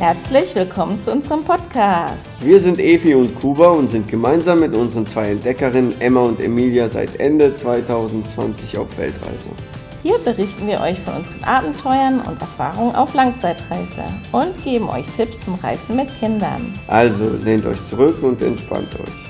Herzlich willkommen zu unserem Podcast. Wir sind Evi und Kuba und sind gemeinsam mit unseren zwei Entdeckerinnen Emma und Emilia seit Ende 2020 auf Weltreise. Hier berichten wir euch von unseren Abenteuern und Erfahrungen auf Langzeitreise und geben euch Tipps zum Reisen mit Kindern. Also lehnt euch zurück und entspannt euch.